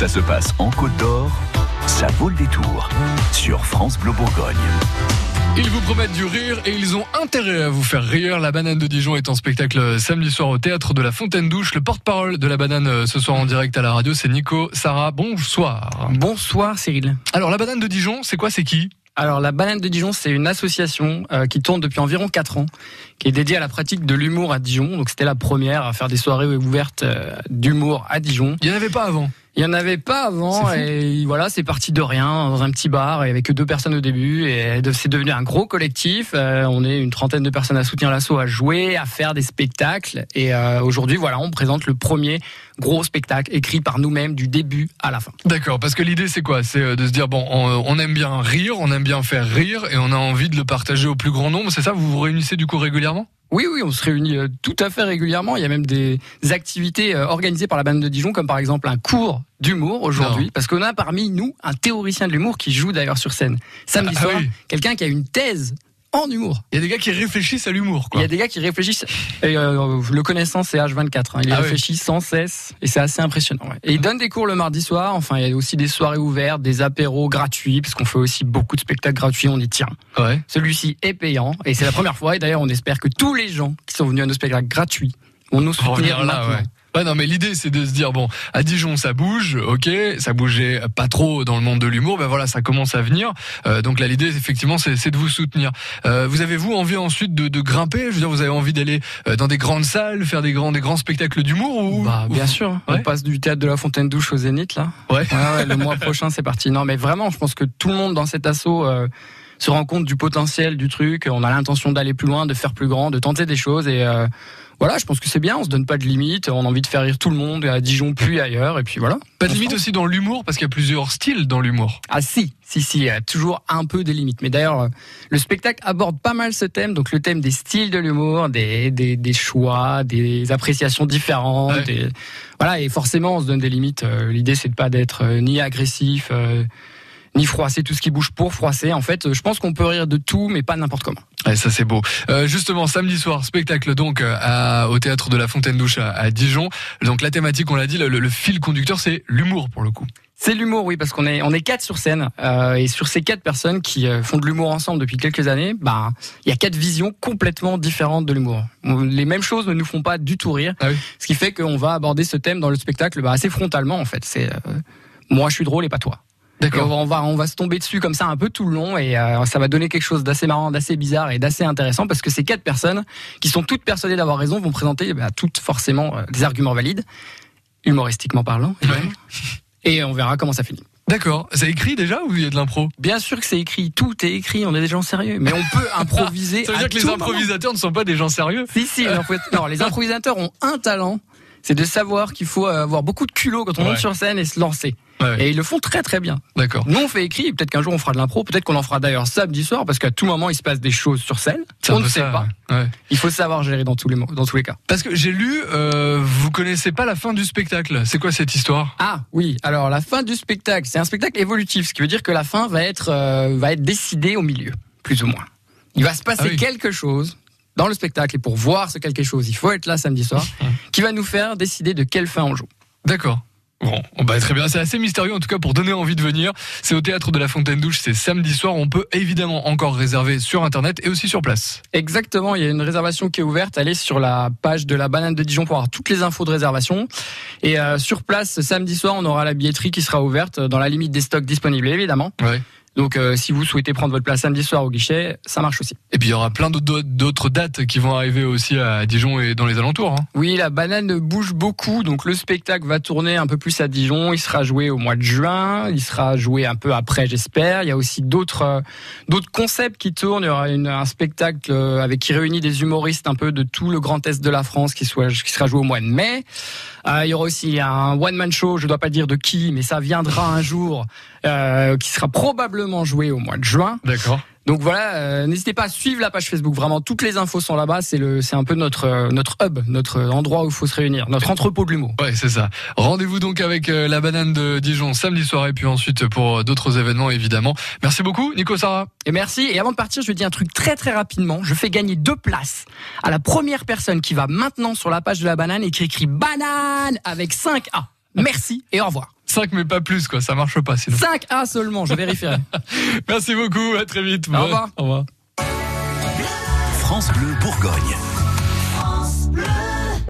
Ça se passe en Côte d'Or, ça vaut le détour sur France Bleu Bourgogne. Ils vous promettent du rire et ils ont intérêt à vous faire rire. La banane de Dijon est en spectacle samedi soir au théâtre de la Fontaine Douche. Le porte-parole de la banane euh, ce soir en direct à la radio, c'est Nico Sarah. Bonsoir. Bonsoir Cyril. Alors la banane de Dijon, c'est quoi C'est qui? Alors la Banane de Dijon, c'est une association euh, qui tourne depuis environ 4 ans, qui est dédiée à la pratique de l'humour à Dijon. Donc c'était la première à faire des soirées ouvertes euh, d'humour à Dijon. Il n'y en avait pas avant. Il y en avait pas avant et voilà, c'est parti de rien dans un petit bar et avec que deux personnes au début et c'est devenu un gros collectif. Euh, on est une trentaine de personnes à soutenir l'assaut, à jouer, à faire des spectacles et euh, aujourd'hui voilà, on présente le premier gros spectacle écrit par nous-mêmes du début à la fin. D'accord, parce que l'idée c'est quoi? C'est euh, de se dire bon, on, on aime bien rire, on aime bien faire rire et on a envie de le partager au plus grand nombre. C'est ça? Vous vous réunissez du coup régulièrement? Oui, oui, on se réunit euh, tout à fait régulièrement. Il y a même des activités euh, organisées par la bande de Dijon, comme par exemple un cours d'humour aujourd'hui, parce qu'on a parmi nous un théoricien de l'humour qui joue d'ailleurs sur scène. Samedi Ah soir, oui. quelqu'un qui a une thèse en humour. Il y a des gars qui réfléchissent à l'humour. Il y a des gars qui réfléchissent. Et euh, le connaissant, c'est H24. hein. Il Ah oui. réfléchit sans cesse et c'est assez impressionnant. ouais. Et il donne des cours le mardi soir. Enfin, il y a aussi des soirées ouvertes, des apéros gratuits, parce qu'on fait aussi beaucoup de spectacles gratuits. On y tient. Ouais. Celui-ci est payant et c'est la première fois. Et d'ailleurs, on espère que tous les gens qui sont venus à nos spectacles gratuits vont nous soutenir là, maintenant. ouais. Ouais, non, mais l'idée, c'est de se dire, bon, à Dijon, ça bouge, ok, ça bougeait pas trop dans le monde de l'humour, ben voilà, ça commence à venir. Euh, donc là, l'idée, effectivement, c'est c'est de vous soutenir. Euh, vous avez, vous, envie ensuite de, de grimper? Je veux dire, vous avez envie d'aller euh, dans des grandes salles, faire des grands, des grands spectacles d'humour ou Bah, ou- bien sûr. Ouais. On passe du théâtre de la Fontaine Douche au Zénith, là. Ouais. Ouais, ouais, le mois prochain, c'est parti. Non, mais vraiment, je pense que tout le monde dans cet assaut euh, se rend compte du potentiel du truc. On a l'intention d'aller plus loin, de faire plus grand, de tenter des choses. Et euh, voilà, je pense que c'est bien. On se donne pas de limites. On a envie de faire rire tout le monde, à Dijon puis ailleurs. Et puis voilà. Pas de limite aussi dans l'humour, parce qu'il y a plusieurs styles dans l'humour. Ah si, si, si, il y a toujours un peu des limites. Mais d'ailleurs, euh, le spectacle aborde pas mal ce thème, donc le thème des styles de l'humour, des, des, des choix, des appréciations différentes. Ouais. voilà, et forcément, on se donne des limites. Euh, L'idée, c'est de pas d'être euh, ni agressif, euh, ni froisser tout ce qui bouge pour froisser. En fait, euh, je pense qu'on peut rire de tout, mais pas n'importe comment. Ouais, ça c'est beau. Euh, justement, samedi soir, spectacle donc euh, à- au théâtre de la Fontaine Douche à, à Dijon. Donc la thématique, on l'a dit, le, le fil conducteur, c'est l'humour pour le coup. C'est l'humour, oui, parce qu'on est on est quatre sur scène euh, et sur ces quatre personnes qui euh, font de l'humour ensemble depuis quelques années, bah il y a quatre visions complètement différentes de l'humour. Les mêmes choses ne nous font pas du tout rire, Ah oui. ce qui fait qu'on va aborder ce thème dans le spectacle bah, assez frontalement en fait. C'est euh, moi je suis drôle et pas toi. Et on va, on va se tomber dessus comme ça un peu tout le long et euh, ça va donner quelque chose d'assez marrant, d'assez bizarre et d'assez intéressant parce que ces quatre personnes qui sont toutes persuadées d'avoir raison vont présenter bah, toutes forcément euh, des arguments valides, humoristiquement parlant. Et on verra comment ça finit. D'accord. C'est écrit déjà ou il y a de l'impro? Bien sûr que c'est écrit, tout est écrit, on est des gens sérieux, mais on peut improviser. Ça veut à dire que les moment. improvisateurs ne sont pas des gens sérieux? Si, si, non, les improvisateurs ont un talent, c'est de savoir qu'il faut avoir beaucoup de culot quand on Ouais. monte sur scène et se lancer. Ouais. Et ils le font très très bien. D'accord. Nous on fait écrit, peut-être qu'un jour on fera de l'impro, peut-être qu'on en fera d'ailleurs samedi soir, parce qu'à tout moment il se passe des choses sur scène. On ne sait ça, pas. ouais. Il faut savoir gérer dans tous les, dans tous les cas. Parce que j'ai lu, euh, vous connaissez pas la fin du spectacle. C'est quoi cette histoire? Ah oui, alors la fin du spectacle, c'est un spectacle évolutif, ce qui veut dire que la fin va être, euh, va être décidée au milieu, plus ou moins. Il va se passer Ah oui. quelque chose dans le spectacle, et pour voir ce quelque chose, il faut être là samedi soir, qui va nous faire décider de quelle fin on joue. D'accord. Bon, bah très bien. C'est assez mystérieux en tout cas pour donner envie de venir. C'est au théâtre de la Fontaine Douche. C'est samedi soir. On peut évidemment encore réserver sur internet et aussi sur place. Exactement, il y a une réservation qui est ouverte. Allez sur la page de la banane de Dijon pour avoir toutes les infos de réservation. Et euh, sur place, samedi soir, on aura la billetterie qui sera ouverte euh, dans la limite des stocks disponibles, évidemment. Ouais. Donc euh, si vous souhaitez prendre votre place samedi soir au guichet, ça marche aussi. Et puis il y aura plein d'autres- dates qui vont arriver aussi à Dijon et dans les alentours. hein. Oui, la banane bouge beaucoup, donc le spectacle va tourner un peu plus à Dijon. Il sera joué au mois de juin, il sera joué un peu après, j'espère. Il y a aussi d'autres euh, d'autres concepts qui tournent. Il y aura une- un spectacle euh, avec qui réunit des humoristes un peu de tout le grand est de la France qui soit qui sera joué au mois de mai. Euh, il y aura aussi un one man show, je dois pas dire de qui, mais ça viendra un jour, euh, qui sera probablement joué au mois de juin. D'accord. Donc voilà, euh, n'hésitez pas à suivre la page Facebook. Vraiment, toutes les infos sont là-bas. C'est le, c'est un peu notre euh, notre hub, notre endroit où il faut se réunir, notre entrepôt de l'humour. Ouais, c'est ça. Rendez-vous donc avec euh, la banane de Dijon samedi soir et puis ensuite pour d'autres événements évidemment. Merci beaucoup, Nico Sarah. Et merci. Et avant de partir, je dis un truc très très rapidement. Je fais gagner deux places à la première personne qui va maintenant sur la page de la banane et qui écrit banane avec 5 A. Merci et au revoir. 5 mais pas plus quoi, ça marche pas sinon. 5 A seulement, je vérifierai. Merci beaucoup, à très vite. Au revoir. Au revoir. France Bleu Bourgogne.